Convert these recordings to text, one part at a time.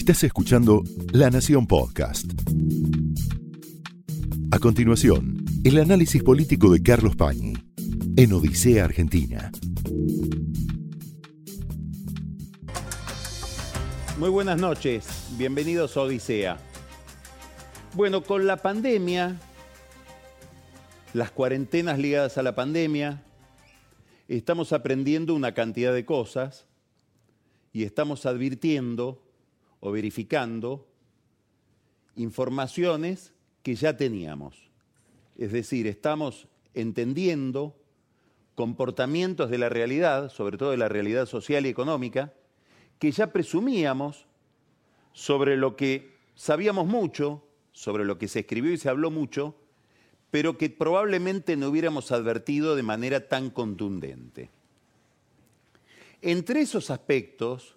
Estás escuchando La Nación Podcast. A continuación, el análisis político de Carlos Pañi en Odisea Argentina. Muy buenas noches, bienvenidos a Odisea. Bueno, con la pandemia, las cuarentenas ligadas a la pandemia, estamos aprendiendo una cantidad de cosas y estamos advirtiendo o verificando informaciones que ya teníamos. Es decir, estamos entendiendo comportamientos de la realidad, sobre todo de la realidad social y económica, que ya presumíamos sobre lo que sabíamos mucho, sobre lo que se escribió y se habló mucho, pero que probablemente no hubiéramos advertido de manera tan contundente. Entre esos aspectos,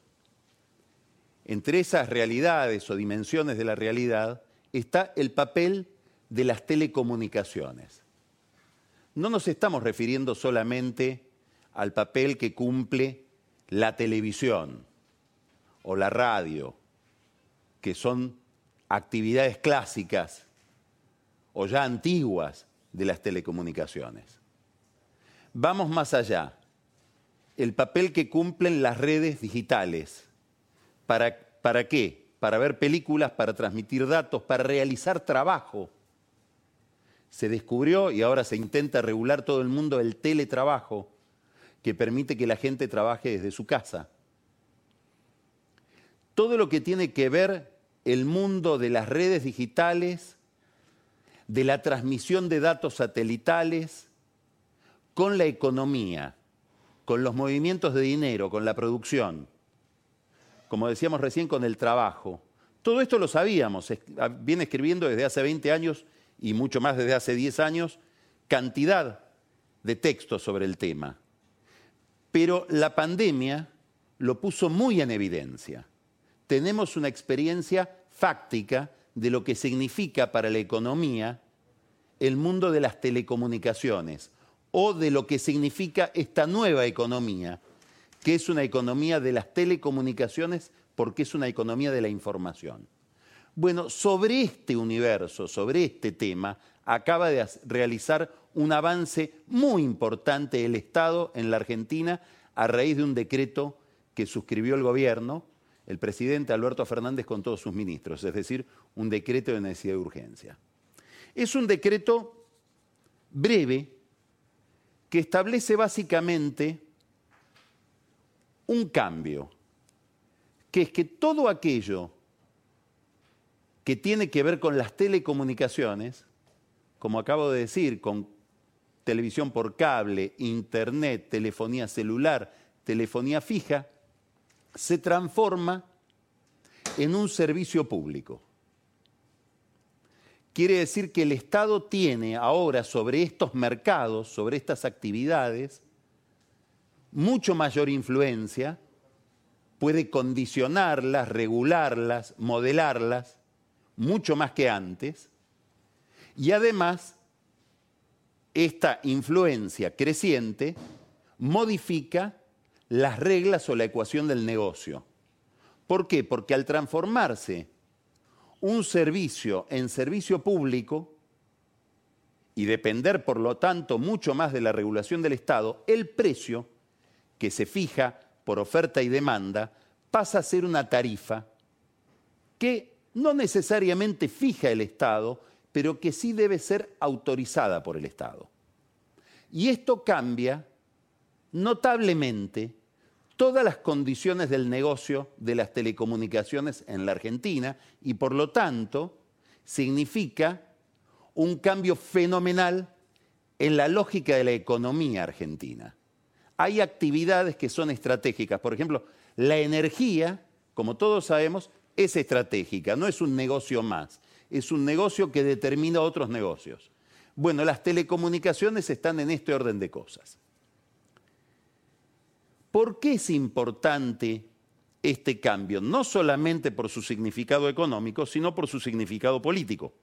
entre esas realidades o dimensiones de la realidad, está el papel de las telecomunicaciones. No nos estamos refiriendo solamente al papel que cumple la televisión o la radio, que son actividades clásicas o ya antiguas de las telecomunicaciones. Vamos más allá. El papel que cumplen las redes digitales. ¿Para, ¿Para qué? Para ver películas, para transmitir datos, para realizar trabajo. Se descubrió y ahora se intenta regular todo el mundo el teletrabajo, que permite que la gente trabaje desde su casa. Todo lo que tiene que ver el mundo de las redes digitales, de la transmisión de datos satelitales, con la economía, con los movimientos de dinero, con la producción, como decíamos recién, con el trabajo. Todo esto lo sabíamos, viene escribiendo desde hace 20 años y mucho más desde hace 10 años, cantidad de textos sobre el tema. Pero la pandemia lo puso muy en evidencia tenemos una experiencia fáctica de lo que significa para la economía el mundo de las telecomunicaciones o de lo que significa esta nueva economía, que es una economía de las telecomunicaciones porque es una economía de la información. Bueno, sobre este universo, sobre este tema, acaba de realizar un avance muy importante el Estado en la Argentina a raíz de un decreto que suscribió el gobierno el presidente Alberto Fernández con todos sus ministros, es decir, un decreto de necesidad de urgencia. Es un decreto breve que establece básicamente un cambio, que es que todo aquello que tiene que ver con las telecomunicaciones, como acabo de decir, con televisión por cable, internet, telefonía celular, telefonía fija, se transforma en un servicio público. Quiere decir que el Estado tiene ahora sobre estos mercados, sobre estas actividades, mucho mayor influencia, puede condicionarlas, regularlas, modelarlas, mucho más que antes, y además esta influencia creciente modifica las reglas o la ecuación del negocio. ¿Por qué? Porque al transformarse un servicio en servicio público y depender, por lo tanto, mucho más de la regulación del Estado, el precio que se fija por oferta y demanda pasa a ser una tarifa que no necesariamente fija el Estado, pero que sí debe ser autorizada por el Estado. Y esto cambia notablemente todas las condiciones del negocio de las telecomunicaciones en la Argentina y por lo tanto significa un cambio fenomenal en la lógica de la economía argentina. Hay actividades que son estratégicas, por ejemplo, la energía, como todos sabemos, es estratégica, no es un negocio más, es un negocio que determina otros negocios. Bueno, las telecomunicaciones están en este orden de cosas. ¿Por qué es importante este cambio? No solamente por su significado económico, sino por su significado político.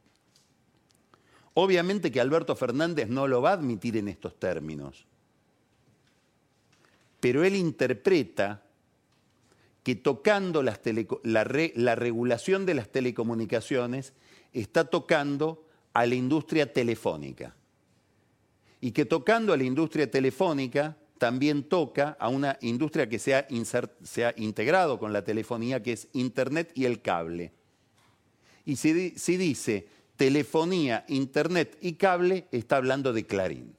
Obviamente que Alberto Fernández no lo va a admitir en estos términos, pero él interpreta que tocando la, la regulación de las telecomunicaciones está tocando a la industria telefónica. Y que tocando a la industria telefónica también toca a una industria que se ha, integrado con la telefonía, que es Internet y el cable. Y si, si dice telefonía, Internet y cable, está hablando de Clarín.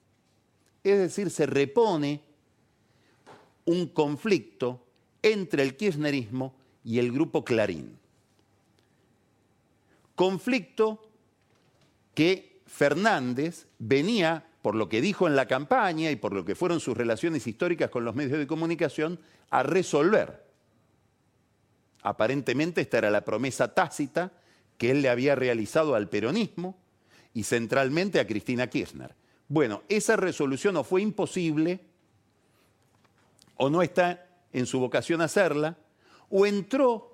Es decir, se repone un conflicto entre el kirchnerismo y el grupo Clarín. Conflicto que Fernández venía, por lo que dijo en la campaña y por lo que fueron sus relaciones históricas con los medios de comunicación, a resolver. Aparentemente esta era la promesa tácita que él le había realizado al peronismo y centralmente a Cristina Kirchner. Bueno, esa resolución no fue imposible o no está en su vocación hacerla, o entró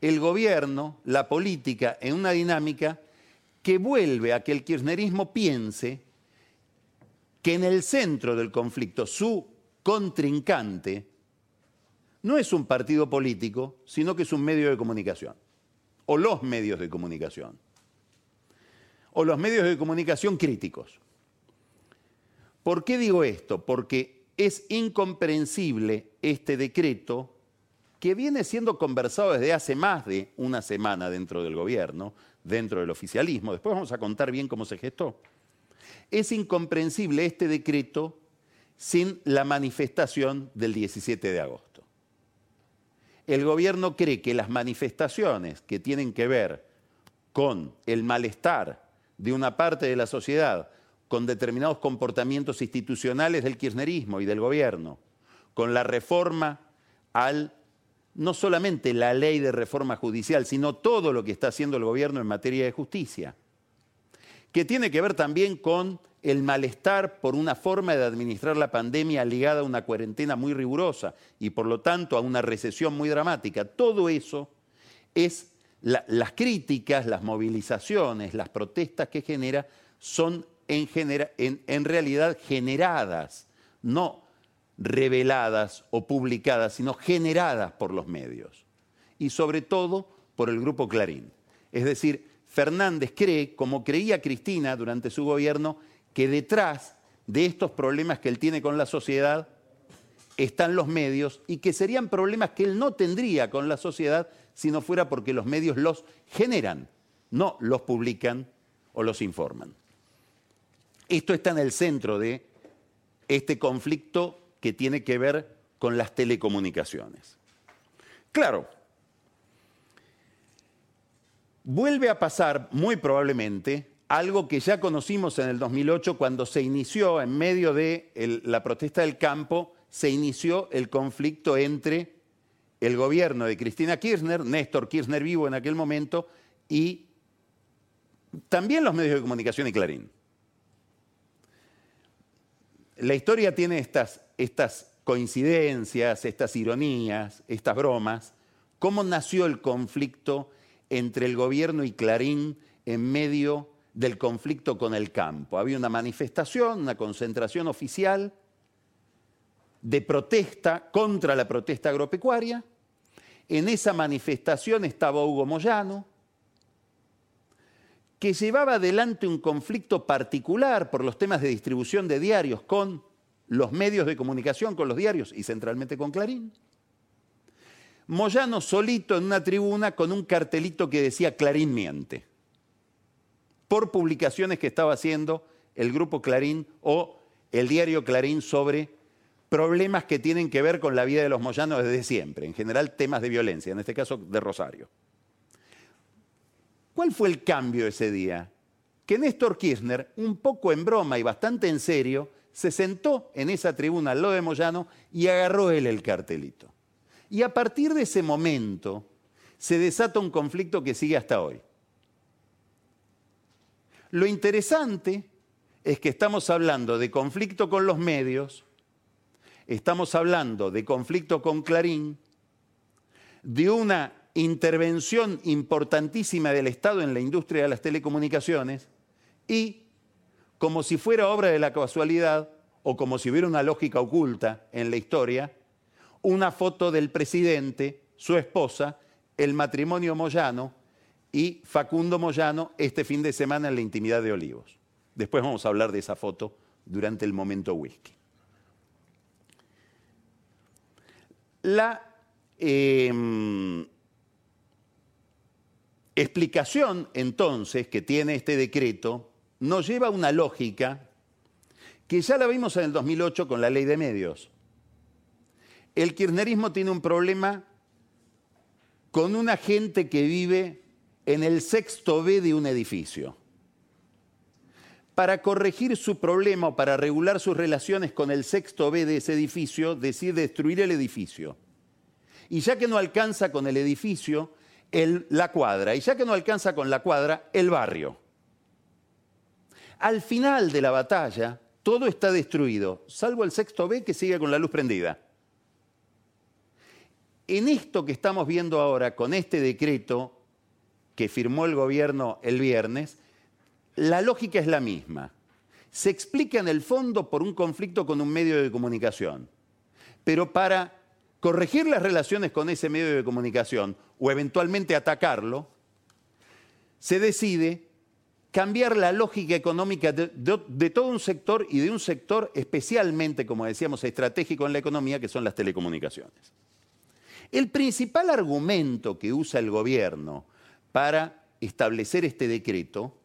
el gobierno, la política, en una dinámica que vuelve a que el kirchnerismo piense que en el centro del conflicto su contrincante no es un partido político, sino que es un medio de comunicación, o los medios de comunicación, o los medios de comunicación críticos. ¿Por qué digo esto? Porque es incomprensible este decreto que viene siendo conversado desde hace más de una semana dentro del gobierno, dentro del oficialismo. Después vamos a contar bien cómo se gestó. Es incomprensible este decreto sin la manifestación del 17 de agosto. El gobierno cree que las manifestaciones que tienen que ver con el malestar de una parte de la sociedad, con determinados comportamientos institucionales del kirchnerismo y del gobierno, con la reforma al no solamente la ley de reforma judicial, sino todo lo que está haciendo el gobierno en materia de justicia, que tiene que ver también con el malestar por una forma de administrar la pandemia ligada a una cuarentena muy rigurosa y por lo tanto a una recesión muy dramática. Todo eso es las críticas, las movilizaciones, las protestas que genera son en, realidad generadas, no reveladas o publicadas, sino generadas por los medios. Y sobre todo por el grupo Clarín. Es decir, Fernández cree, como creía Cristina durante su gobierno, que detrás de estos problemas que él tiene con la sociedad están los medios y que serían problemas que él no tendría con la sociedad si no fuera porque los medios los generan, no los publican o los informan. Esto está en el centro de este conflicto que tiene que ver con las telecomunicaciones. Claro, vuelve a pasar muy probablemente algo que ya conocimos en el 2008 cuando se inició, en medio de la protesta del campo, se inició el conflicto entre el gobierno de Cristina Kirchner, Néstor Kirchner vivo en aquel momento, y también los medios de comunicación y Clarín. La historia tiene estas estas coincidencias, estas ironías, estas bromas, cómo nació el conflicto entre el gobierno y Clarín en medio del conflicto con el campo. Había una manifestación, una concentración oficial de protesta contra la protesta agropecuaria. En esa manifestación estaba Hugo Moyano, que llevaba adelante un conflicto particular por los temas de distribución de diarios con los medios de comunicación con los diarios y centralmente con Clarín. Moyano solito en una tribuna con un cartelito que decía Clarín miente, por publicaciones que estaba haciendo el grupo Clarín o el diario Clarín sobre problemas que tienen que ver con la vida de los moyanos desde siempre, en general temas de violencia, en este caso de Rosario. ¿Cuál fue el cambio ese día? Que Néstor Kirchner, un poco en broma y bastante en serio, se sentó en esa tribuna al lado de Moyano y agarró él el cartelito. Y a partir de ese momento se desata un conflicto que sigue hasta hoy. Lo interesante es que estamos hablando de conflicto con los medios, estamos hablando de conflicto con Clarín, de una intervención importantísima del Estado en la industria de las telecomunicaciones y como si fuera obra de la casualidad o como si hubiera una lógica oculta en la historia, una foto del presidente su esposa, el matrimonio Moyano y Facundo Moyano este fin de semana en la intimidad de Olivos. Después vamos a hablar de esa foto durante el momento whisky. La em, explicación entonces que tiene este decreto nos lleva a una lógica que ya la vimos en el 2008 con la ley de medios. El kirchnerismo tiene un problema con una gente que vive en el sexto B de un edificio. Para corregir su problema o para regular sus relaciones con el sexto B de ese edificio, decide destruir el edificio. Y ya que no alcanza con el edificio, la cuadra. Y ya que no alcanza con la cuadra, el barrio. Al final de la batalla, todo está destruido, salvo el sexto B que sigue con la luz prendida. En esto que estamos viendo ahora, con este decreto que firmó el gobierno el viernes, la lógica es la misma. Se explica en el fondo por un conflicto con un medio de comunicación. Pero para corregir las relaciones con ese medio de comunicación o eventualmente atacarlo, se decide cambiar la lógica económica de, todo un sector y de un sector especialmente, como decíamos, estratégico en la economía, que son las telecomunicaciones. El principal argumento que usa el gobierno para establecer este decreto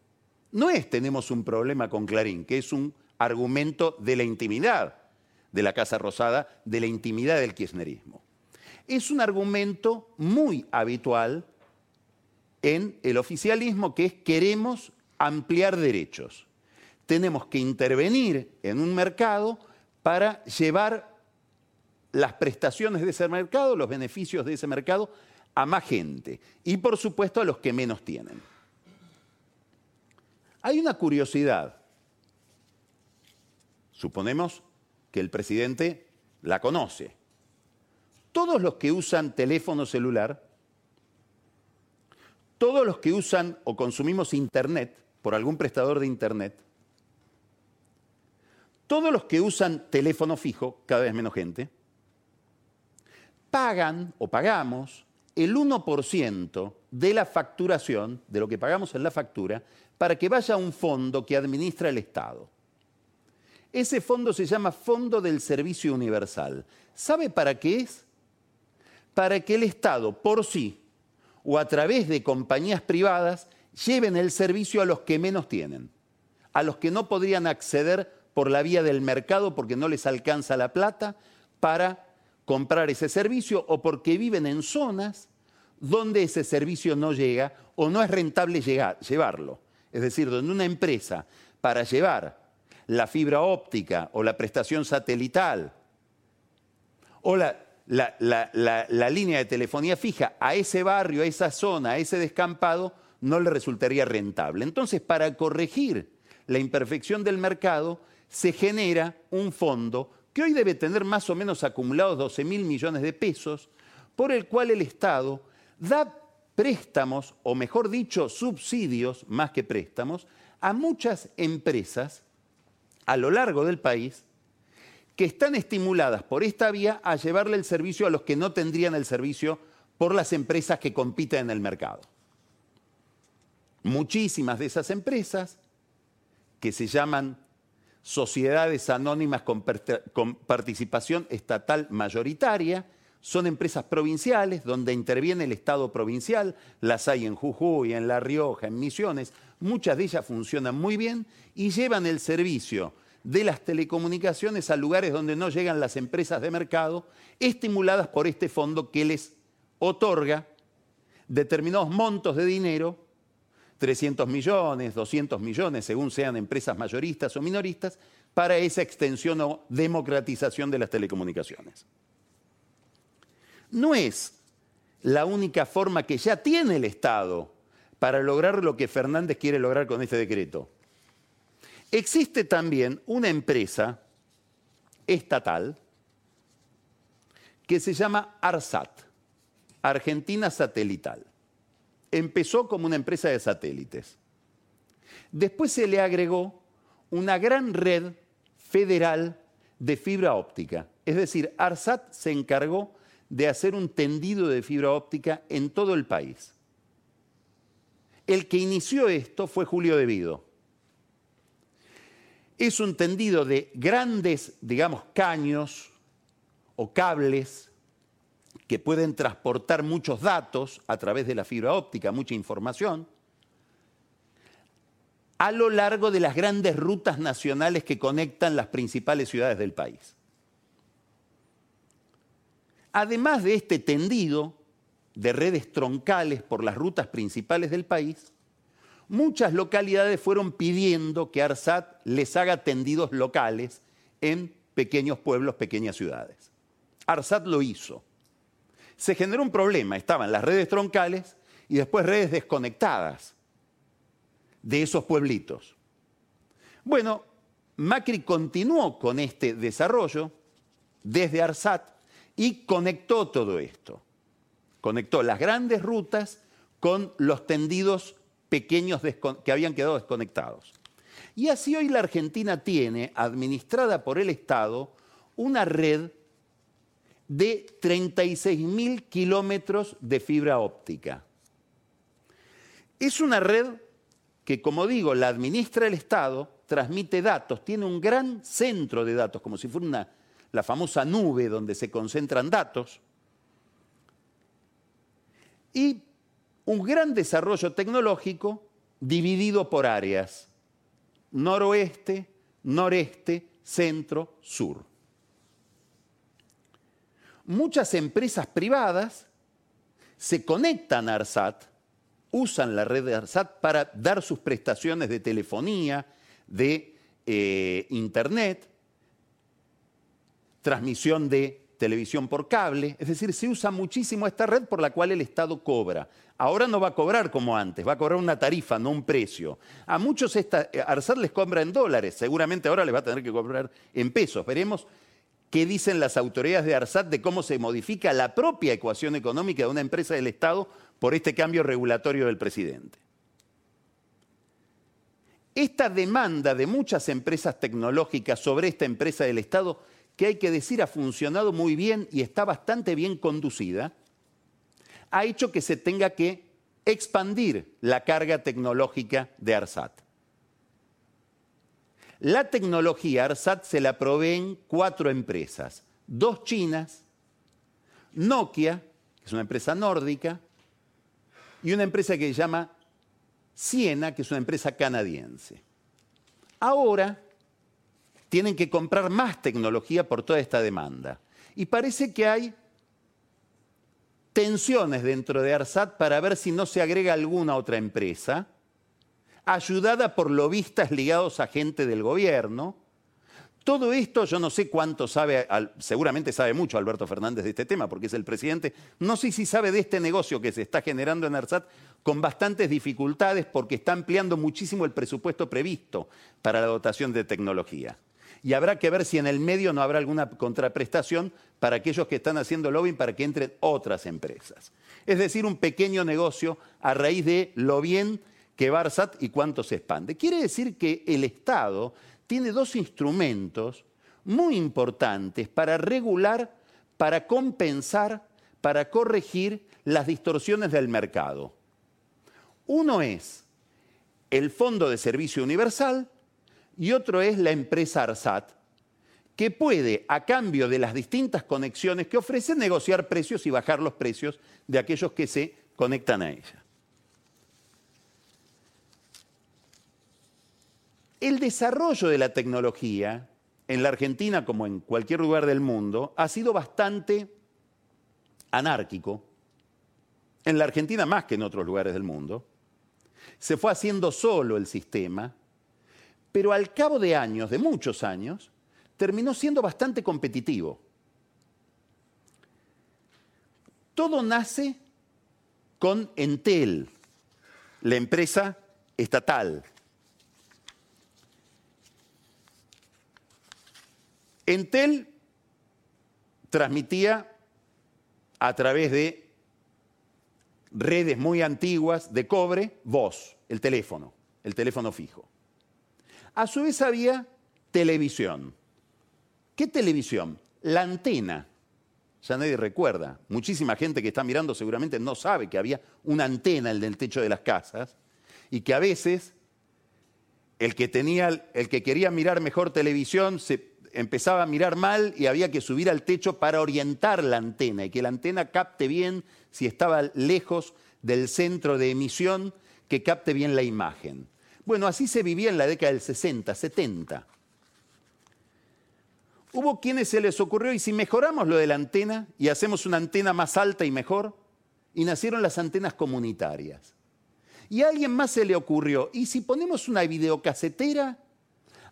no es tenemos un problema con Clarín, que es un argumento de la intimidad de la Casa Rosada, de la intimidad del kirchnerismo. Es un argumento muy habitual en el oficialismo que es queremos ampliar derechos. Tenemos que intervenir en un mercado para llevar las prestaciones de ese mercado, los beneficios de ese mercado a más gente y por supuesto a los que menos tienen. Hay una curiosidad. Suponemos que el presidente la conoce. Todos los que usan teléfono celular, todos los que usan o consumimos Internet, por algún prestador de Internet, todos los que usan teléfono fijo, cada vez menos gente, pagan o pagamos el 1% de la facturación, de lo que pagamos en la factura, para que vaya a un fondo que administra el Estado. Ese fondo se llama Fondo del Servicio Universal. ¿Sabe para qué es? Para que el Estado por sí o a través de compañías privadas lleven el servicio a los que menos tienen, a los que no podrían acceder por la vía del mercado porque no les alcanza la plata para comprar ese servicio o porque viven en zonas donde ese servicio no llega o no es rentable llevarlo. Es decir, donde una empresa para llevar la fibra óptica o la prestación satelital o la, la, línea de telefonía fija a ese barrio, a esa zona, a ese descampado, no le resultaría rentable. Entonces, para corregir la imperfección del mercado, se genera un fondo que hoy debe tener más o menos acumulados 12 mil millones de pesos, por el cual el Estado da préstamos, o mejor dicho, subsidios, más que préstamos, a muchas empresas a lo largo del país que están estimuladas por esta vía a llevarle el servicio a los que no tendrían el servicio por las empresas que compiten en el mercado. Muchísimas de esas empresas, que se llaman sociedades anónimas con, participación estatal mayoritaria, son empresas provinciales donde interviene el Estado provincial, las hay en Jujuy, en La Rioja, en Misiones, muchas de ellas funcionan muy bien y llevan el servicio de las telecomunicaciones a lugares donde no llegan las empresas de mercado, estimuladas por este fondo que les otorga determinados montos de dinero, 300 millones, 200 millones, según sean empresas mayoristas o minoristas, para esa extensión o democratización de las telecomunicaciones. No es la única forma que ya tiene el Estado para lograr lo que Fernández quiere lograr con este decreto. Existe también una empresa estatal que se llama ARSAT, Argentina Satelital. Empezó como una empresa de satélites. Después se le agregó una gran red federal de fibra óptica. Es decir, ARSAT se encargó de hacer un tendido de fibra óptica en todo el país. El que inició esto fue Julio De Vido. Es un tendido de grandes, digamos, caños o cables que pueden transportar muchos datos a través de la fibra óptica, mucha información, a lo largo de las grandes rutas nacionales que conectan las principales ciudades del país. Además de este tendido de redes troncales por las rutas principales del país, muchas localidades fueron pidiendo que ARSAT les haga tendidos locales en pequeños pueblos, pequeñas ciudades. ARSAT lo hizo. Se generó un problema, estaban las redes troncales y después redes desconectadas de esos pueblitos. Bueno, Macri continuó con este desarrollo desde ARSAT y conectó todo esto. Conectó las grandes rutas con los tendidos pequeños que habían quedado desconectados. Y así hoy la Argentina tiene, administrada por el Estado, una red de 36.000 kilómetros de fibra óptica. Es una red que, como digo, la administra el Estado, transmite datos, tiene un gran centro de datos, como si fuera una, la famosa nube donde se concentran datos, y un gran desarrollo tecnológico dividido por áreas, noroeste, noreste, centro, sur. Muchas empresas privadas se conectan a ARSAT, usan la red de ARSAT para dar sus prestaciones de telefonía, de eh, internet, transmisión de televisión por cable, es decir, se usa muchísimo esta red por la cual el Estado cobra. Ahora no va a cobrar como antes, va a cobrar una tarifa, no un precio. A muchos esta, eh, les cobra en dólares, seguramente ahora les va a tener que cobrar en pesos. Veremos qué dicen las autoridades de ARSAT de cómo se modifica la propia ecuación económica de una empresa del Estado por este cambio regulatorio del presidente. Esta demanda de muchas empresas tecnológicas sobre esta empresa del Estado que hay que decir ha funcionado muy bien y está bastante bien conducida, ha hecho que se tenga que expandir la carga tecnológica de ARSAT. La tecnología ARSAT se la proveen cuatro empresas, dos chinas, Nokia, que es una empresa nórdica, y una empresa que se llama Siena, que es una empresa canadiense. Ahora, tienen que comprar más tecnología por toda esta demanda. Y parece que hay tensiones dentro de ARSAT para ver si no se agrega alguna otra empresa, ayudada por lobistas ligados a gente del gobierno. Todo esto yo no sé cuánto sabe, seguramente sabe mucho Alberto Fernández de este tema, porque es el presidente. No sé si sabe de este negocio que se está generando en ARSAT con bastantes dificultades porque está ampliando muchísimo el presupuesto previsto para la dotación de tecnología y habrá que ver si en el medio no habrá alguna contraprestación para aquellos que están haciendo lobbying para que entren otras empresas. Es decir, un pequeño negocio a raíz de lo bien que Barsat y cuánto se expande. Quiere decir que el Estado tiene dos instrumentos muy importantes para regular, para compensar, para corregir las distorsiones del mercado. Uno es el Fondo de Servicio Universal, y otro es la empresa ARSAT, que puede, a cambio de las distintas conexiones que ofrece, negociar precios y bajar los precios de aquellos que se conectan a ella. El desarrollo de la tecnología en la Argentina, como en cualquier lugar del mundo, ha sido bastante anárquico. En la Argentina más que en otros lugares del mundo. Se fue haciendo solo el sistema pero al cabo de años, de muchos años, terminó siendo bastante competitivo. Todo nace con Entel, la empresa estatal. Entel transmitía a través de redes muy antiguas de cobre voz, el teléfono, el teléfono fijo. A su vez había televisión. ¿Qué televisión? La antena. ya nadie recuerda. Muchísima gente que está mirando seguramente no sabe que había una antena en el techo de las casas y que a veces el que, tenía, el que quería mirar mejor televisión se empezaba a mirar mal y había que subir al techo para orientar la antena y que la antena capte bien si estaba lejos del centro de emisión, que capte bien la imagen. Bueno, así se vivía en la década del 60, 70. Hubo quienes se les ocurrió, y si mejoramos lo de la antena y hacemos una antena más alta y mejor, y nacieron las antenas comunitarias. Y a alguien más se le ocurrió, ¿y si ponemos una videocasetera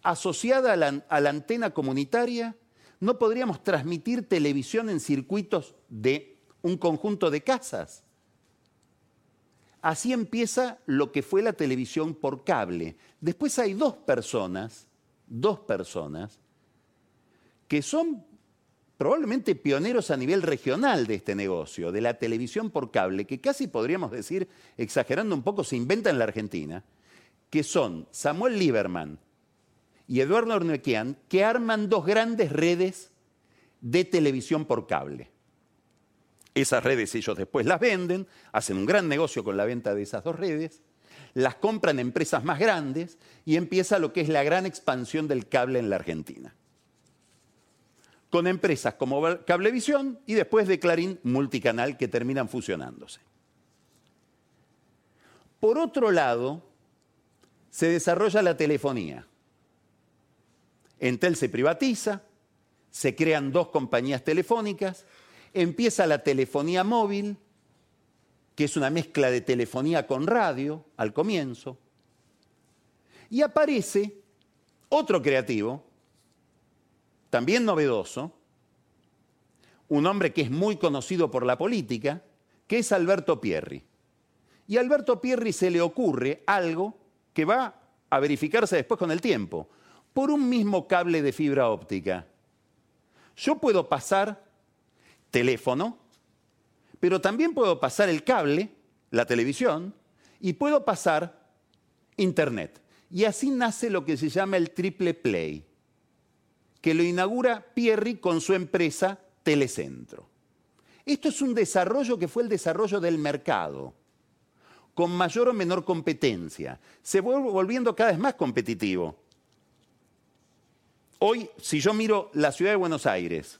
asociada a la, a la antena comunitaria, no podríamos transmitir televisión en circuitos de un conjunto de casas? Así empieza lo que fue la televisión por cable. Después hay dos personas, dos personas, que son probablemente pioneros a nivel regional de este negocio, de la televisión por cable, que casi podríamos decir, exagerando un poco, se inventa en la Argentina, que son Samuel Lieberman y Eduardo Ornequian, que arman dos grandes redes de televisión por cable. Esas redes ellos después las venden, hacen un gran negocio con la venta de esas dos redes, las compran empresas más grandes y empieza lo que es la gran expansión del cable en la Argentina con empresas como Cablevisión y después de Clarín Multicanal que terminan fusionándose. Por otro lado, se desarrolla la telefonía. Entel se privatiza, se crean dos compañías telefónicas, empieza la telefonía móvil, que es una mezcla de telefonía con radio al comienzo, y aparece otro creativo, también novedoso, un hombre que es muy conocido por la política, que es Alberto Pierri. Y a Alberto Pierri se le ocurre algo que va a verificarse después con el tiempo. Por un mismo cable de fibra óptica, yo puedo pasar teléfono, pero también puedo pasar el cable, la televisión, y puedo pasar internet. Y así nace lo que se llama el triple play que lo inaugura Pierri con su empresa Telecentro. Esto es un desarrollo que fue el desarrollo del mercado, con mayor o menor competencia. Se vuelve volviendo cada vez más competitivo. Hoy, si yo miro la ciudad de Buenos Aires,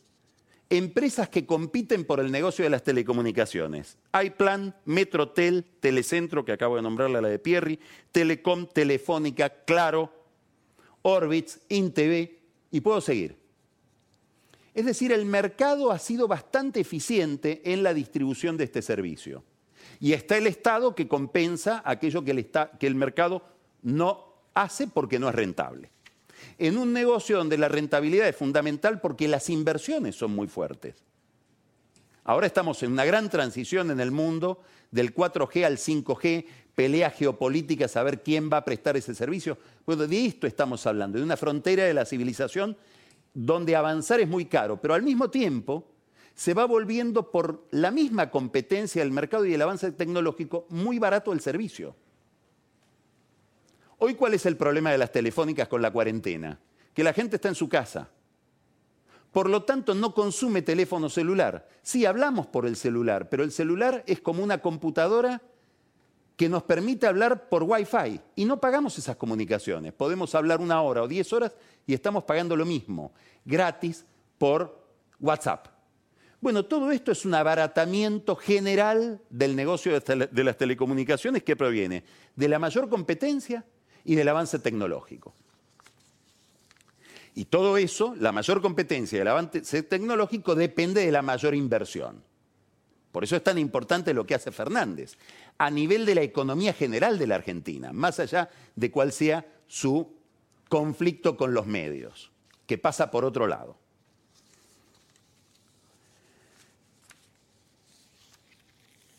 empresas que compiten por el negocio de las telecomunicaciones. iPlan, Metrotel, Telecentro, que acabo de nombrarle la de Pierri, Telecom, Telefónica, Claro, Orbitz, InTV, y puedo seguir. Es decir, el mercado ha sido bastante eficiente en la distribución de este servicio. Y está el Estado que compensa aquello que el, que el mercado no hace porque no es rentable. En un negocio donde la rentabilidad es fundamental porque las inversiones son muy fuertes. Ahora estamos en una gran transición en el mundo del 4G al 5G, pelea geopolítica, saber quién va a prestar ese servicio. Bueno, de esto estamos hablando, de una frontera de la civilización donde avanzar es muy caro, pero al mismo tiempo se va volviendo por la misma competencia del mercado y el avance tecnológico muy barato el servicio. Hoy, ¿cuál es el problema de las telefónicas con la cuarentena? Que la gente está en su casa. Por lo tanto, no consume teléfono celular. Sí, hablamos por el celular, pero el celular es como una computadora que nos permite hablar por Wi-Fi y no pagamos esas comunicaciones. Podemos hablar una hora o diez horas y estamos pagando lo mismo, gratis por WhatsApp. Bueno, todo esto es un abaratamiento general del negocio de las telecomunicaciones que proviene de la mayor competencia y del avance tecnológico. Y todo eso, la mayor competencia y el avance tecnológico depende de la mayor inversión. Por eso es tan importante lo que hace Fernández a nivel de la economía general de la Argentina, más allá de cuál sea su conflicto con los medios, que pasa por otro lado.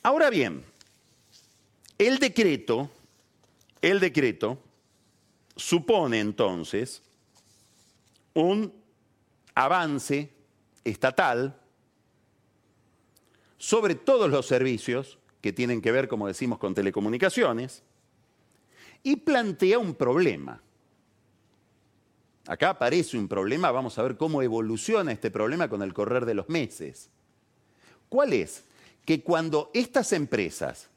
Ahora bien, el decreto, el decreto supone entonces un avance estatal sobre todos los servicios que tienen que ver, como decimos, con telecomunicaciones, y plantea un problema. Acá aparece un problema, vamos a ver cómo evoluciona este problema con el correr de los meses. ¿Cuál es? Que cuando estas empresas,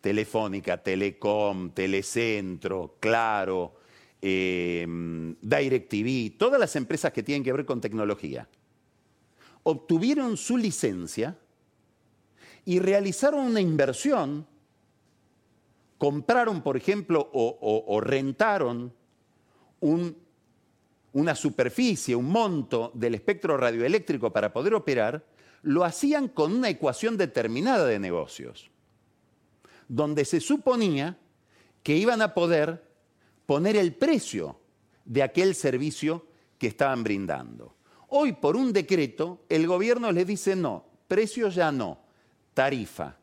Telefónica, Telecom, Telecentro, Claro, eh, DirecTV, todas las empresas que tienen que ver con tecnología, obtuvieron su licencia y realizaron una inversión, compraron, por ejemplo, o, rentaron una superficie, un monto del espectro radioeléctrico para poder operar, lo hacían con una ecuación determinada de negocios, donde se suponía que iban a poder poner el precio de aquel servicio que estaban brindando. Hoy, por un decreto, el gobierno les dice no, precio ya no, tarifa.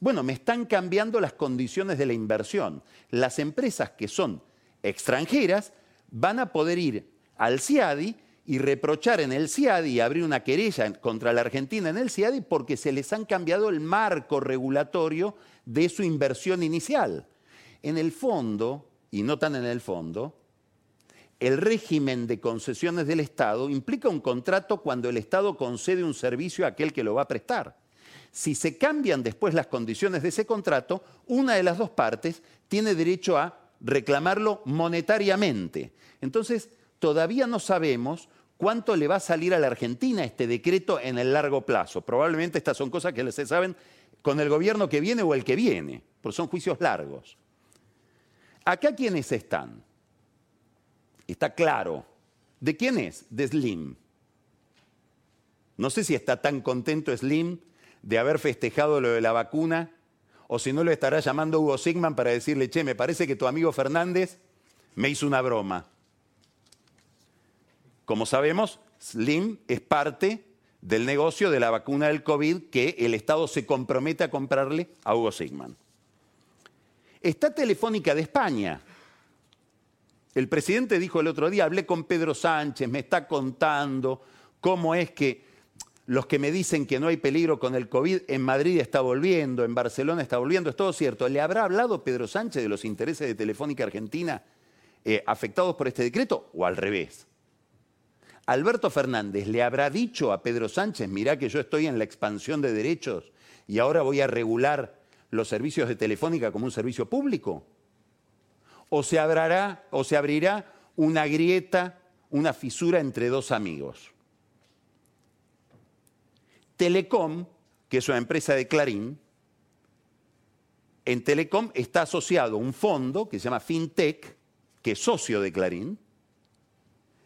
Bueno, me están cambiando las condiciones de la inversión. Las empresas que son extranjeras van a poder ir al CIADI y reprochar en el CIADI y abrir una querella contra la Argentina en el CIADI porque se les han cambiado el marco regulatorio de su inversión inicial. En el fondo, y no tan en el fondo, el régimen de concesiones del Estado implica un contrato cuando el Estado concede un servicio a aquel que lo va a prestar. Si se cambian después las condiciones de ese contrato, una de las dos partes tiene derecho a reclamarlo monetariamente. Entonces, todavía no sabemos cuánto le va a salir a la Argentina este decreto en el largo plazo. Probablemente estas son cosas que se saben con el gobierno que viene o el que viene, porque son juicios largos. Acá quiénes están. Está claro. ¿De quién es? De Slim. No sé si está tan contento Slim de haber festejado lo de la vacuna, o si no lo estará llamando Hugo Sigman para decirle, che, me parece que tu amigo Fernández me hizo una broma. Como sabemos, Slim es parte del negocio de la vacuna del COVID que el Estado se compromete a comprarle a Hugo Sigman. Está Telefónica de España. El presidente dijo el otro día, hablé con Pedro Sánchez, me está contando cómo es que los que me dicen que no hay peligro con el COVID, en Madrid está volviendo, en Barcelona está volviendo, es todo cierto. ¿Le habrá hablado Pedro Sánchez de los intereses de Telefónica Argentina eh, afectados por este decreto o al revés? Alberto Fernández le habrá dicho a Pedro Sánchez, mirá que yo estoy en la expansión de derechos y ahora voy a regular los servicios de Telefónica como un servicio público? ¿O se, o se abrirá una grieta, una fisura entre dos amigos? Telecom, que es una empresa de Clarín, en Telecom está asociado un fondo que se llama FinTech, que es socio de Clarín,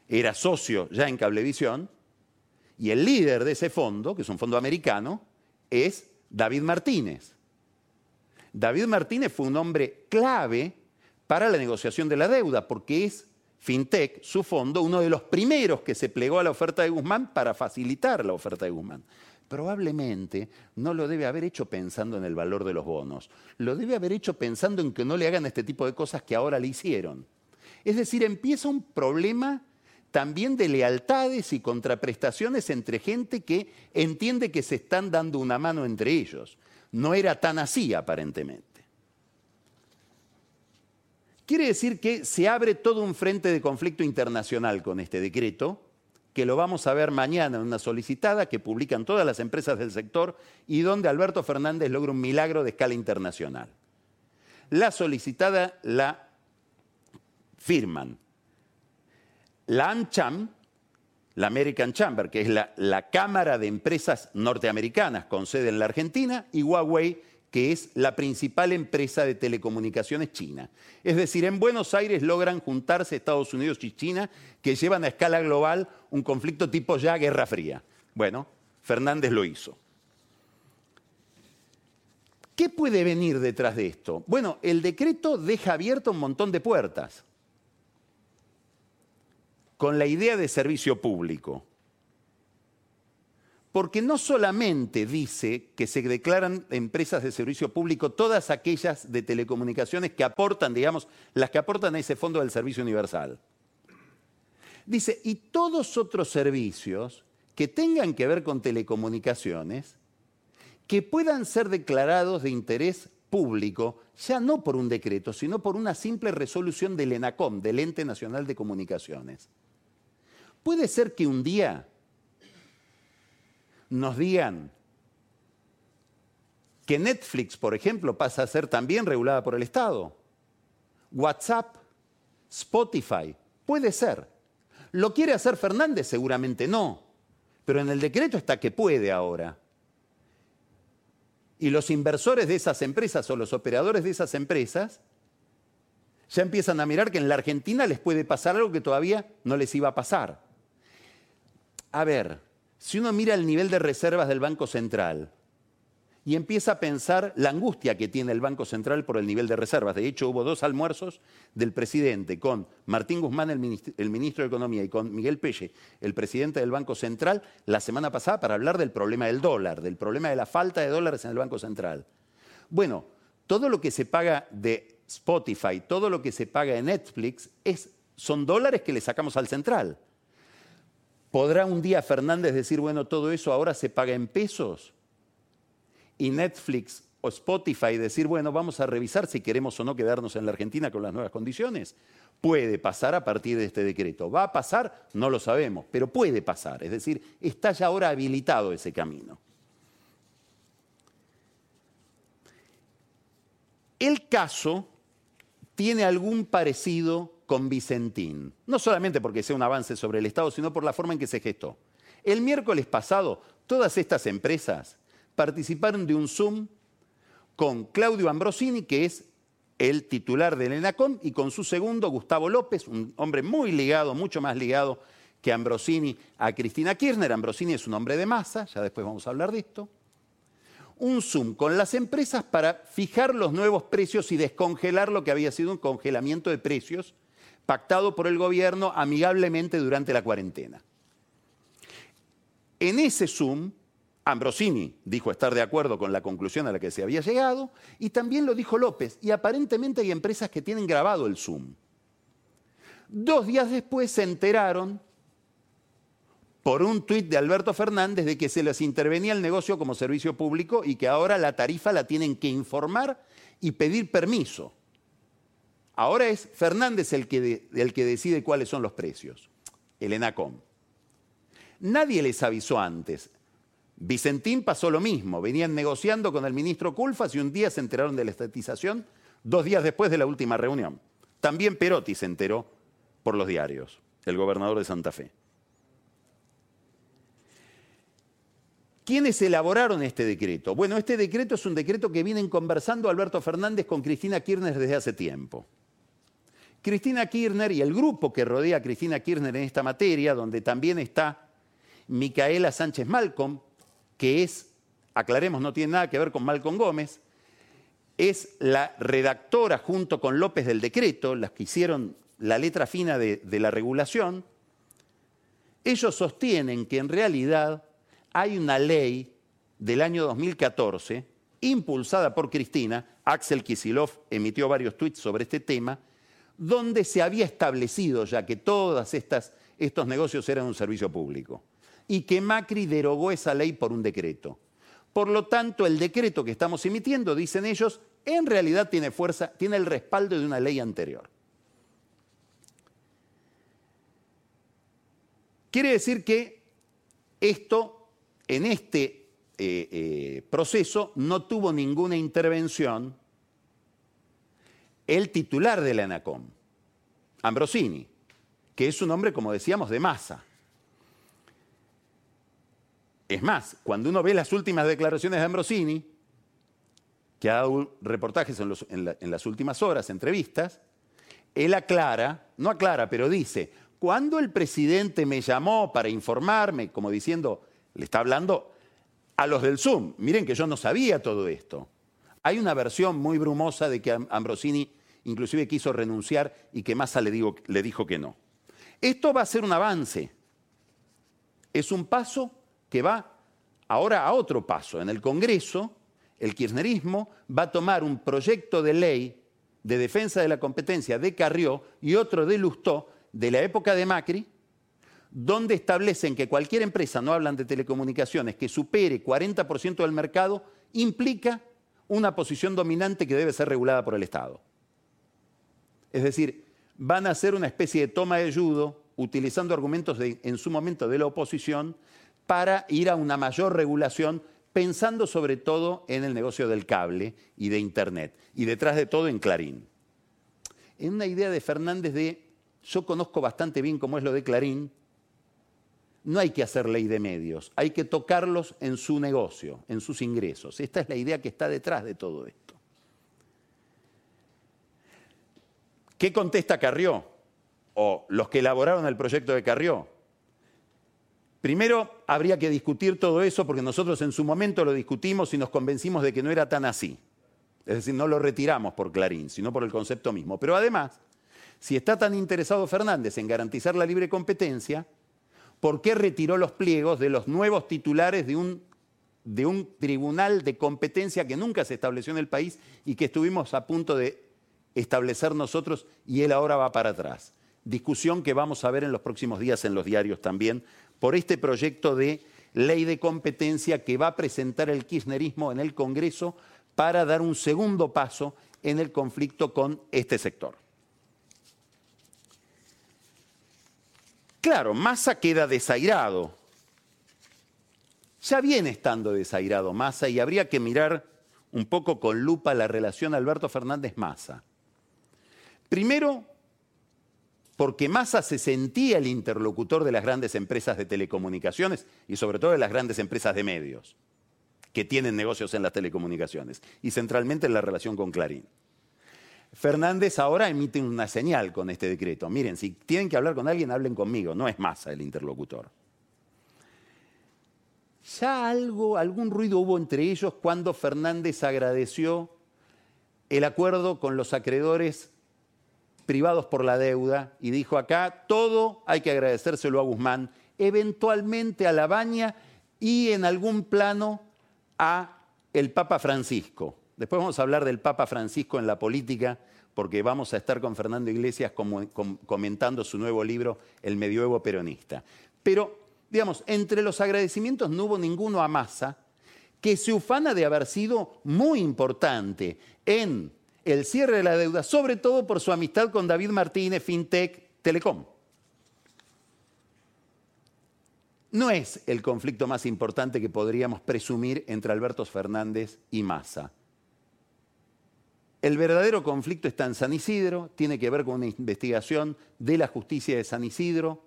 era socio ya en Cablevisión, y el líder de ese fondo, que es un fondo americano, es David Martínez. David Martínez fue un hombre clave para la negociación de la deuda, porque es FinTech, su fondo, uno de los primeros que se plegó a la oferta de Guzmán para facilitar la oferta de Guzmán probablemente no lo debe haber hecho pensando en el valor de los bonos, lo debe haber hecho pensando en que no le hagan este tipo de cosas que ahora le hicieron. Es decir, empieza un problema también de lealtades y contraprestaciones entre gente que entiende que se están dando una mano entre ellos. No era tan así aparentemente. Quiere decir que se abre todo un frente de conflicto internacional con este decreto, que lo vamos a ver mañana en una solicitada que publican todas las empresas del sector y donde Alberto Fernández logra un milagro de escala internacional. La solicitada la firman la AmCham, la American Chamber, que es la, Cámara de Empresas Norteamericanas con sede en la Argentina, y Huawei, que es la principal empresa de telecomunicaciones china. Es decir, en Buenos Aires logran juntarse Estados Unidos y China, que llevan a escala global un conflicto tipo ya Guerra Fría. Bueno, Fernández lo hizo. ¿Qué puede venir detrás de esto? Bueno, el decreto deja abierto un montón de puertas con la idea de servicio público porque no solamente dice que se declaran empresas de servicio público todas aquellas de telecomunicaciones que aportan, digamos, las que aportan a ese fondo del servicio universal. Dice, y todos otros servicios que tengan que ver con telecomunicaciones, que puedan ser declarados de interés público, ya no por un decreto, sino por una simple resolución del ENACOM, del Ente Nacional de Comunicaciones. Puede ser que un día nos digan, que Netflix, por ejemplo, pasa a ser también regulada por el Estado. WhatsApp, Spotify, puede ser. ¿Lo quiere hacer Fernández? Seguramente no. Pero en el decreto está que puede ahora. Y los inversores de esas empresas o los operadores de esas empresas ya empiezan a mirar que en la Argentina les puede pasar algo que todavía no les iba a pasar. A ver, si uno mira el nivel de reservas del Banco Central y empieza a pensar la angustia que tiene el Banco Central por el nivel de reservas. De hecho, hubo dos almuerzos del presidente con Martín Guzmán, el ministro, de Economía, y con Miguel Pelle, el presidente del Banco Central, la semana pasada para hablar del problema del dólar, del problema de la falta de dólares en el Banco Central. Bueno, todo lo que se paga de Spotify, todo lo que se paga de Netflix, es, son dólares que le sacamos al central. ¿Podrá un día Fernández decir, bueno, todo eso ahora se paga en pesos? y Netflix o Spotify decir, bueno, vamos a revisar si queremos o no quedarnos en la Argentina con las nuevas condiciones. Puede pasar a partir de este decreto. ¿Va a pasar? No lo sabemos, pero puede pasar. Es decir, está ya ahora habilitado ese camino. El caso tiene algún parecido con Vicentín, no solamente porque sea un avance sobre el Estado, sino por la forma en que se gestó. El miércoles pasado, todas estas empresas participaron de un Zoom con Claudio Ambrosini, que es el titular del ENACOM, y con su segundo, Gustavo López, un hombre muy ligado, mucho más ligado que Ambrosini a Cristina Kirchner. Ambrosini es un hombre de masa, ya después vamos a hablar de esto. Un Zoom con las empresas para fijar los nuevos precios y descongelar lo que había sido un congelamiento de precios pactado por el gobierno amigablemente durante la cuarentena. En ese Zoom, Ambrosini dijo estar de acuerdo con la conclusión a la que se había llegado y también lo dijo López. Y aparentemente hay empresas que tienen grabado el Zoom. Dos días después se enteraron por un tuit de Alberto Fernández de que se les intervenía el negocio como servicio público y que ahora la tarifa la tienen que informar y pedir permiso. Ahora es Fernández el que, decide cuáles son los precios, el ENACOM. Nadie les avisó antes. Vicentín pasó lo mismo, venían negociando con el ministro Culfas y un día se enteraron de la estatización, dos días después de la última reunión. También Perotti se enteró por los diarios, el gobernador de Santa Fe. ¿Quiénes elaboraron este decreto? Bueno, este decreto es un decreto que vienen conversando Alberto Fernández con Cristina Kirchner desde hace tiempo. Cristina Kirchner y el grupo que rodea a Cristina Kirchner en esta materia, donde también está Micaela Sánchez Malcolm, que es, aclaremos, no tiene nada que ver con Malcolm Gómez, es la redactora junto con López del decreto, las que hicieron la letra fina de, de la regulación, ellos sostienen que en realidad hay una ley del año 2014, impulsada por Cristina, Axel Kisilov emitió varios tweets sobre este tema, donde se había establecido ya que todos estos negocios eran un servicio público y que Macri derogó esa ley por un decreto. Por lo tanto, el decreto que estamos emitiendo, dicen ellos, en realidad tiene fuerza, tiene el respaldo de una ley anterior. Quiere decir que esto, en este eh, eh, proceso, no tuvo ninguna intervención el titular de la ANACOM, Ambrosini, que es un hombre, como decíamos, de masa. Es más, cuando uno ve las últimas declaraciones de Ambrosini, que ha dado reportajes en, en, las últimas horas, entrevistas, él aclara, no aclara, pero dice, cuando el presidente me llamó para informarme, como diciendo, le está hablando a los del Zoom, miren que yo no sabía todo esto. Hay una versión muy brumosa de que Ambrosini inclusive quiso renunciar y que Massa le, dijo que no. Esto va a ser un avance. Es un paso que va ahora a otro paso. En el Congreso, el kirchnerismo va a tomar un proyecto de ley de defensa de la competencia de Carrió y otro de Lustó de la época de Macri, donde establecen que cualquier empresa, no hablan de telecomunicaciones, que supere 40% del mercado, implica una posición dominante que debe ser regulada por el Estado. Es decir, van a hacer una especie de toma de judo, utilizando argumentos en su momento de la oposición, para ir a una mayor regulación pensando sobre todo en el negocio del cable y de Internet, y detrás de todo en Clarín. En una idea de Fernández de, yo conozco bastante bien cómo es lo de Clarín, no hay que hacer ley de medios, hay que tocarlos en su negocio, en sus ingresos. Esta es la idea que está detrás de todo esto. ¿Qué contesta Carrió? O los que elaboraron el proyecto de Carrió. Primero, habría que discutir todo eso porque nosotros en su momento lo discutimos y nos convencimos de que no era tan así. Es decir, no lo retiramos por Clarín, sino por el concepto mismo. Pero además, si está tan interesado Fernández en garantizar la libre competencia, por qué retiró los pliegos de los nuevos titulares de un, tribunal de competencia que nunca se estableció en el país y que estuvimos a punto de establecer nosotros y él ahora va para atrás. Discusión que vamos a ver en los próximos días en los diarios también por este proyecto de ley de competencia que va a presentar el kirchnerismo en el Congreso para dar un segundo paso en el conflicto con este sector. Claro, Massa queda desairado. Ya viene estando desairado Massa y habría que mirar un poco con lupa la relación Alberto Fernández-Massa. Primero, porque Massa se sentía el interlocutor de las grandes empresas de telecomunicaciones y sobre todo de las grandes empresas de medios que tienen negocios en las telecomunicaciones y centralmente en la relación con Clarín. Fernández ahora emite una señal con este decreto. Miren, si tienen que hablar con alguien, hablen conmigo, no es Massa el interlocutor. Ya algo, algún ruido hubo entre ellos cuando Fernández agradeció el acuerdo con los acreedores privados por la deuda y dijo acá, todo hay que agradecérselo a Guzmán, eventualmente a la Baña y en algún plano a el Papa Francisco. Después vamos a hablar del Papa Francisco en la política, porque vamos a estar con Fernando Iglesias comentando su nuevo libro, El Medioevo Peronista. Pero, digamos, entre los agradecimientos no hubo ninguno a Massa, que se ufana de haber sido muy importante en el cierre de la deuda, sobre todo por su amistad con David Martínez, FinTech, Telecom. No es el conflicto más importante que podríamos presumir entre Alberto Fernández y Massa. El verdadero conflicto está en San Isidro, tiene que ver con una investigación de la justicia de San Isidro,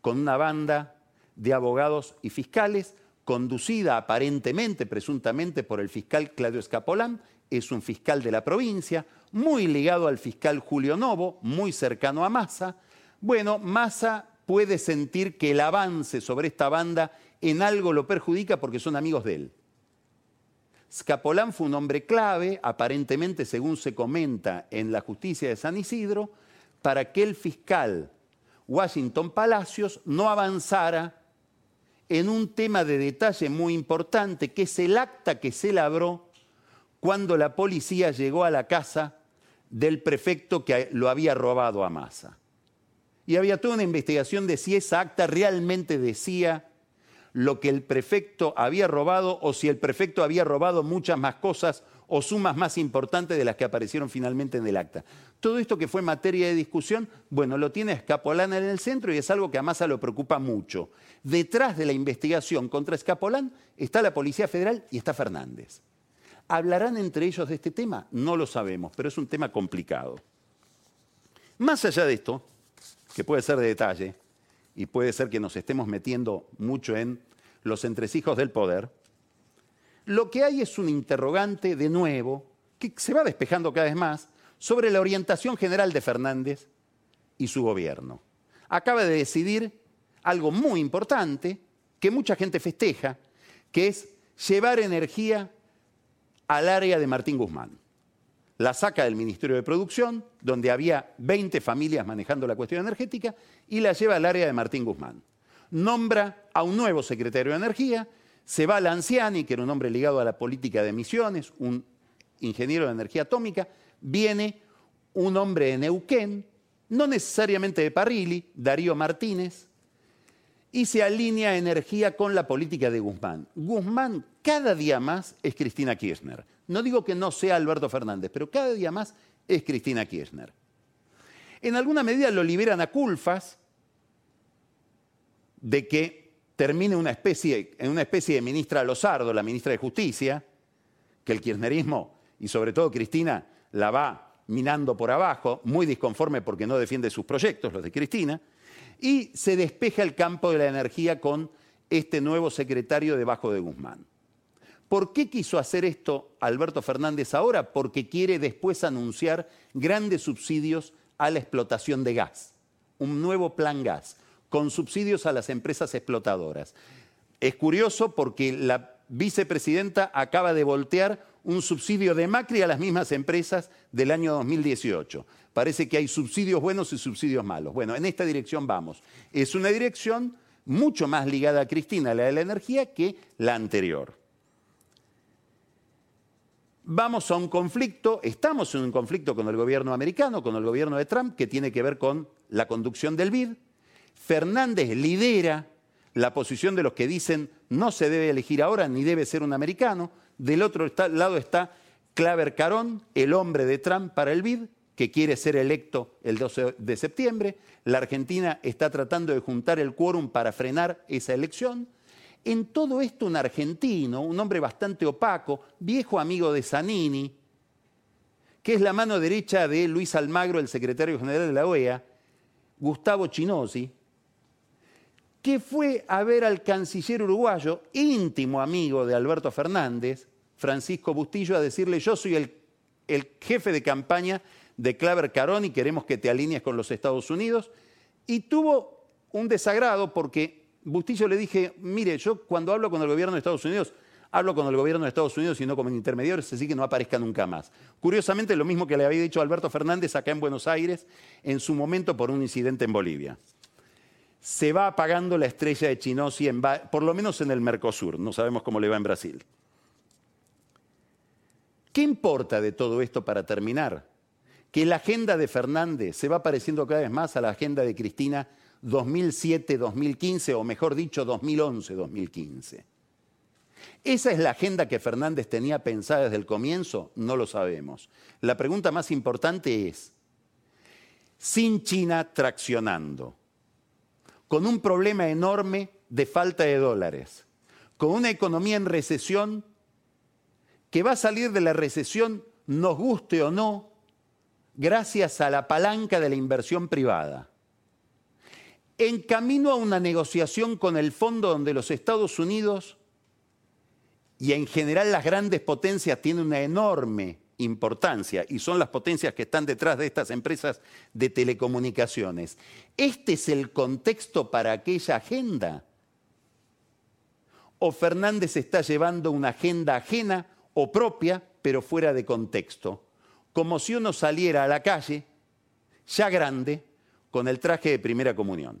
con una banda de abogados y fiscales, conducida aparentemente, presuntamente, por el fiscal Claudio Escapolán, es un fiscal de la provincia, muy ligado al fiscal Julio Novo, muy cercano a Massa. Bueno, Massa puede sentir que el avance sobre esta banda en algo lo perjudica porque son amigos de él. Scapolán fue un hombre clave, aparentemente, según se comenta en la justicia de San Isidro, para que el fiscal Washington Palacios no avanzara en un tema de detalle muy importante, que es el acta que se labró cuando la policía llegó a la casa del prefecto que lo había robado a Massa. Y había toda una investigación de si esa acta realmente decía lo que el prefecto había robado o si el prefecto había robado muchas más cosas o sumas más importantes de las que aparecieron finalmente en el acta. Todo esto que fue materia de discusión, bueno, lo tiene Escapolán en el centro y es algo que a Massa lo preocupa mucho. Detrás de la investigación contra Escapolán está la Policía Federal y está Fernández. ¿Hablarán entre ellos de este tema? No lo sabemos, pero es un tema complicado. Más allá de esto, que puede ser de detalle, y puede ser que nos estemos metiendo mucho en los entresijos del poder, lo que hay es un interrogante de nuevo, que se va despejando cada vez más, sobre la orientación general de Fernández y su gobierno. Acaba de decidir algo muy importante que mucha gente festeja, que es llevar energía al área de Martín Guzmán. La saca del Ministerio de Producción, donde había 20 familias manejando la cuestión energética, y la lleva al área de Martín Guzmán. Nombra a un nuevo secretario de Energía, se va a Lanciani, que era un hombre ligado a la política de emisiones, un ingeniero de energía atómica, viene un hombre de Neuquén, no necesariamente de Parrilli, Darío Martínez, y se alinea energía con la política de Guzmán. Guzmán cada día más es Cristina Kirchner. No digo que no sea Alberto Fernández, pero cada día más es Cristina Kirchner. En alguna medida lo liberan a Culfas de que termine una especie, en una especie de ministra Lozardo, la ministra de Justicia, que el kirchnerismo y sobre todo Cristina la va minando por abajo, muy disconforme porque no defiende sus proyectos, los de Cristina, y se despeja el campo de la energía con este nuevo secretario debajo de Guzmán. ¿Por qué quiso hacer esto Alberto Fernández ahora? Porque quiere después anunciar grandes subsidios a la explotación de gas, un nuevo plan gas, con subsidios a las empresas explotadoras. Es curioso porque la vicepresidenta acaba de voltear un subsidio de Macri a las mismas empresas del año 2018. Parece que hay subsidios buenos y subsidios malos. Bueno, en esta dirección vamos. Es una dirección mucho más ligada a Cristina, la de la energía, que la anterior. Vamos a un conflicto, estamos en un conflicto con el gobierno americano, con el gobierno de Trump, que tiene que ver con la conducción del BID. Fernández lidera la posición de los que dicen no se debe elegir ahora ni debe ser un americano. Del otro lado está Claver Carón, el hombre de Trump para el BID, que quiere ser electo el 12 de septiembre. La Argentina está tratando de juntar el quórum para frenar esa elección. En todo esto un argentino, un hombre bastante opaco, viejo amigo de Zanini, que es la mano derecha de Luis Almagro, el secretario general de la OEA, Gustavo Chinosi, que fue a ver al canciller uruguayo, íntimo amigo de Alberto Fernández, Francisco Bustillo, a decirle, yo soy el, el jefe de campaña de Claver Carón y queremos que te alinees con los Estados Unidos. Y tuvo un desagrado porque Bustillo le dije, mire, yo cuando hablo con el gobierno de Estados Unidos, hablo con el gobierno de Estados Unidos y no como intermediarios, así que no aparezca nunca más. Curiosamente, lo mismo que le había dicho Alberto Fernández acá en Buenos Aires en su momento por un incidente en Bolivia. Se va apagando la estrella de Chinosi, por lo menos en el Mercosur, no sabemos cómo le va en Brasil. ¿Qué importa de todo esto para terminar? que la agenda de Fernández se va pareciendo cada vez más a la agenda de Cristina 2007-2015, o mejor dicho, 2011-2015. ¿Esa es la agenda que Fernández tenía pensada desde el comienzo? No lo sabemos. La pregunta más importante es, sin China traccionando, con un problema enorme de falta de dólares, con una economía en recesión, que va a salir de la recesión, nos guste o no, gracias a la palanca de la inversión privada. En camino a una negociación con el fondo donde los Estados Unidos y en general las grandes potencias tienen una enorme importancia y son las potencias que están detrás de estas empresas de telecomunicaciones. ¿Este es el contexto para aquella agenda? ¿O Fernández está llevando una agenda ajena o propia, pero fuera de contexto? como si uno saliera a la calle, ya grande, con el traje de primera comunión.